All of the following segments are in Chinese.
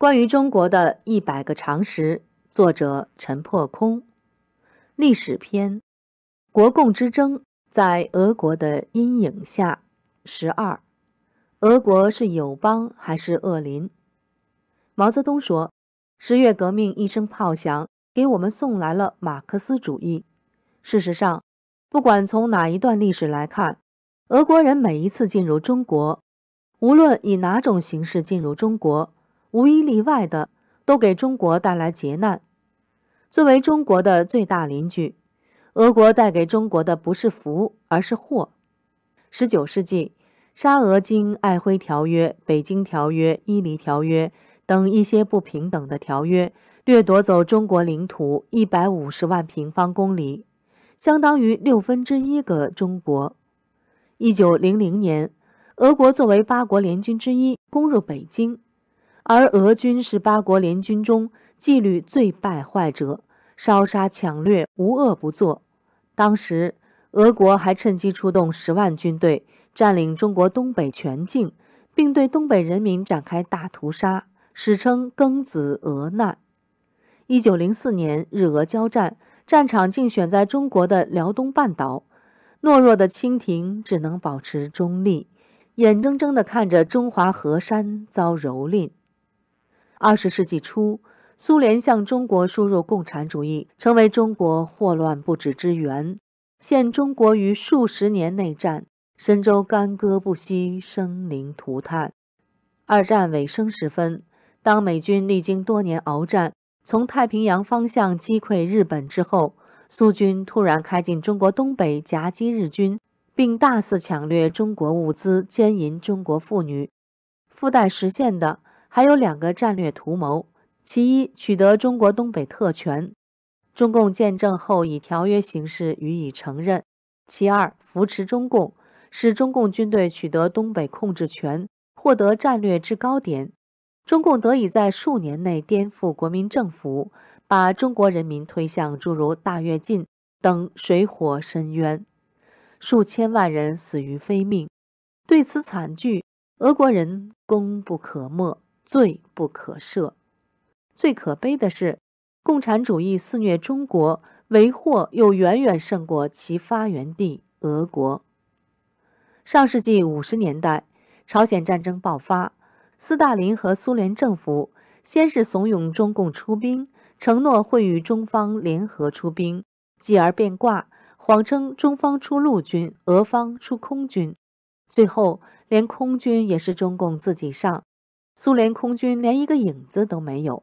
关于中国的一百个常识，作者陈破空。历史篇：国共之争在俄国的阴影下。十二，俄国是友邦还是恶邻？毛泽东说：“十月革命一声炮响，给我们送来了马克思主义。”事实上，不管从哪一段历史来看，俄国人每一次进入中国，无论以哪种形式进入中国。无一例外的，都给中国带来劫难。作为中国的最大邻居，俄国带给中国的不是福，而是祸。十九世纪，沙俄经《瑷珲条约》《北京条约》《伊犁条约》等一些不平等的条约，掠夺走中国领土一百五十万平方公里，相当于六分之一个中国。一九零零年，俄国作为八国联军之一，攻入北京。而俄军是八国联军中纪律最败坏者，烧杀抢掠无恶不作。当时，俄国还趁机出动十万军队，占领中国东北全境，并对东北人民展开大屠杀，史称“庚子俄难”。一九零四年，日俄交战，战场竟选在中国的辽东半岛，懦弱的清廷只能保持中立，眼睁睁地看着中华河山遭蹂躏。二十世纪初，苏联向中国输入共产主义，成为中国祸乱不止之源，陷中国于数十年内战，神州干戈不息，生灵涂炭。二战尾声时分，当美军历经多年鏖战，从太平洋方向击溃日本之后，苏军突然开进中国东北夹击日军，并大肆抢掠中国物资，奸淫中国妇女，附带实现的。还有两个战略图谋：其一，取得中国东北特权，中共见证后以条约形式予以承认；其二，扶持中共，使中共军队取得东北控制权，获得战略制高点，中共得以在数年内颠覆国民政府，把中国人民推向诸如大跃进等水火深渊，数千万人死于非命。对此惨剧，俄国人功不可没。罪不可赦。最可悲的是，共产主义肆虐中国，为祸又远远胜过其发源地俄国。上世纪五十年代，朝鲜战争爆发，斯大林和苏联政府先是怂恿中共出兵，承诺会与中方联合出兵，继而变卦，谎称中方出陆军，俄方出空军，最后连空军也是中共自己上。苏联空军连一个影子都没有。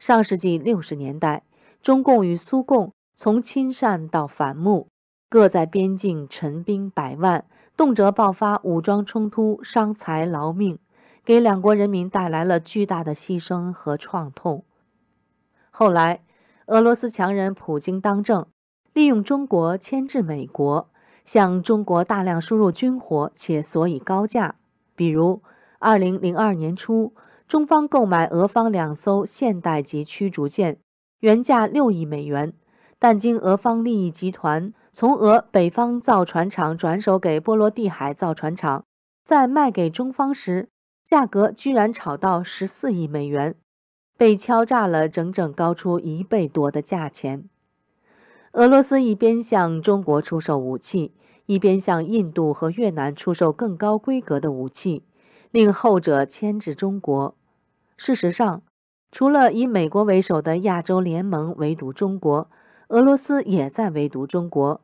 上世纪六十年代，中共与苏共从亲善到反目，各在边境陈兵百万，动辄爆发武装冲突，伤财劳命，给两国人民带来了巨大的牺牲和创痛。后来，俄罗斯强人普京当政，利用中国牵制美国，向中国大量输入军火，且所以高价，比如。二零零二年初，中方购买俄方两艘现代级驱逐舰，原价六亿美元，但经俄方利益集团从俄北方造船厂转手给波罗的海造船厂，在卖给中方时，价格居然炒到十四亿美元，被敲诈了整整高出一倍多的价钱。俄罗斯一边向中国出售武器，一边向印度和越南出售更高规格的武器。令后者牵制中国。事实上，除了以美国为首的亚洲联盟围堵中国，俄罗斯也在围堵中国，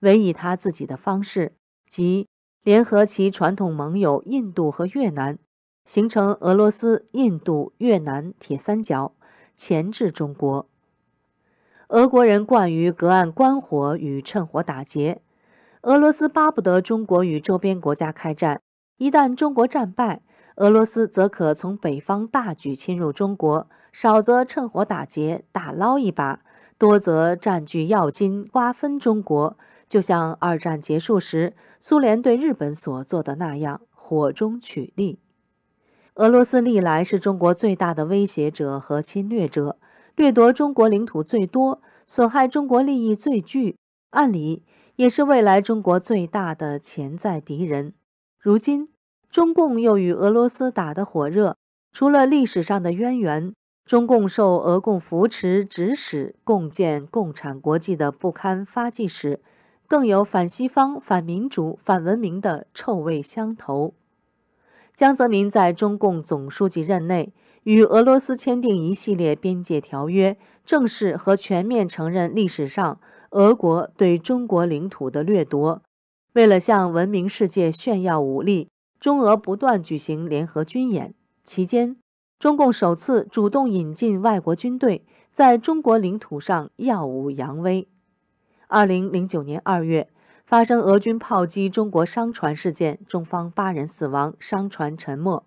唯以他自己的方式，即联合其传统盟友印度和越南，形成俄罗斯、印度、越南铁三角，钳制中国。俄国人惯于隔岸观火与趁火打劫，俄罗斯巴不得中国与周边国家开战。一旦中国战败，俄罗斯则可从北方大举侵入中国，少则趁火打劫，打捞一把；多则占据要津，瓜分中国。就像二战结束时苏联对日本所做的那样，火中取栗。俄罗斯历来是中国最大的威胁者和侵略者，掠夺中国领土最多，损害中国利益最巨，按理也是未来中国最大的潜在敌人。如今，中共又与俄罗斯打得火热，除了历史上的渊源，中共受俄共扶持指使共建共产国际的不堪发迹史，更有反西方、反民主、反文明的臭味相投。江泽民在中共总书记任内，与俄罗斯签订一系列边界条约，正式和全面承认历史上俄国对中国领土的掠夺。为了向文明世界炫耀武力，中俄不断举行联合军演。期间，中共首次主动引进外国军队，在中国领土上耀武扬威。二零零九年二月，发生俄军炮击中国商船事件，中方八人死亡，商船沉没。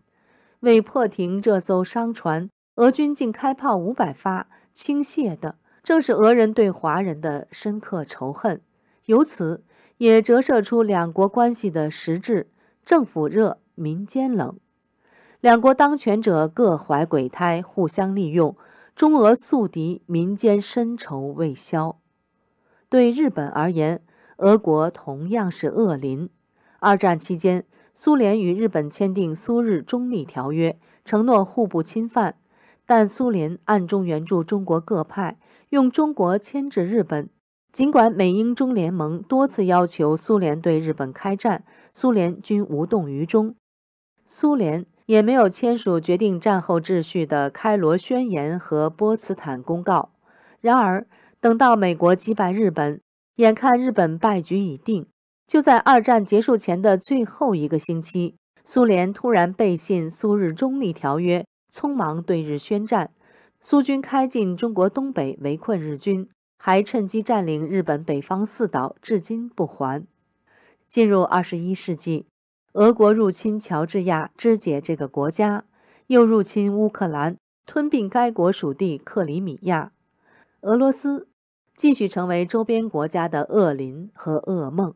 为破停这艘商船，俄军竟开炮五百发，倾泻的正是俄人对华人的深刻仇恨。由此，也折射出两国关系的实质：政府热，民间冷。两国当权者各怀鬼胎，互相利用，中俄宿敌，民间深仇未消。对日本而言，俄国同样是恶邻。二战期间，苏联与日本签订苏日中立条约，承诺互不侵犯，但苏联暗中援助中国各派，用中国牵制日本。尽管美英中联盟多次要求苏联对日本开战，苏联均无动于衷。苏联。也没有签署决定战后秩序的开罗宣言和波茨坦公告。然而，等到美国击败日本，眼看日本败局已定，就在二战结束前的最后一个星期，苏联突然背信苏日中立条约，匆忙对日宣战。苏军开进中国东北，围困日军，还趁机占领日本北方四岛，至今不还。进入二十一世纪。俄国入侵乔治亚，肢解这个国家；又入侵乌克兰，吞并该国属地克里米亚。俄罗斯继续成为周边国家的恶邻和噩梦。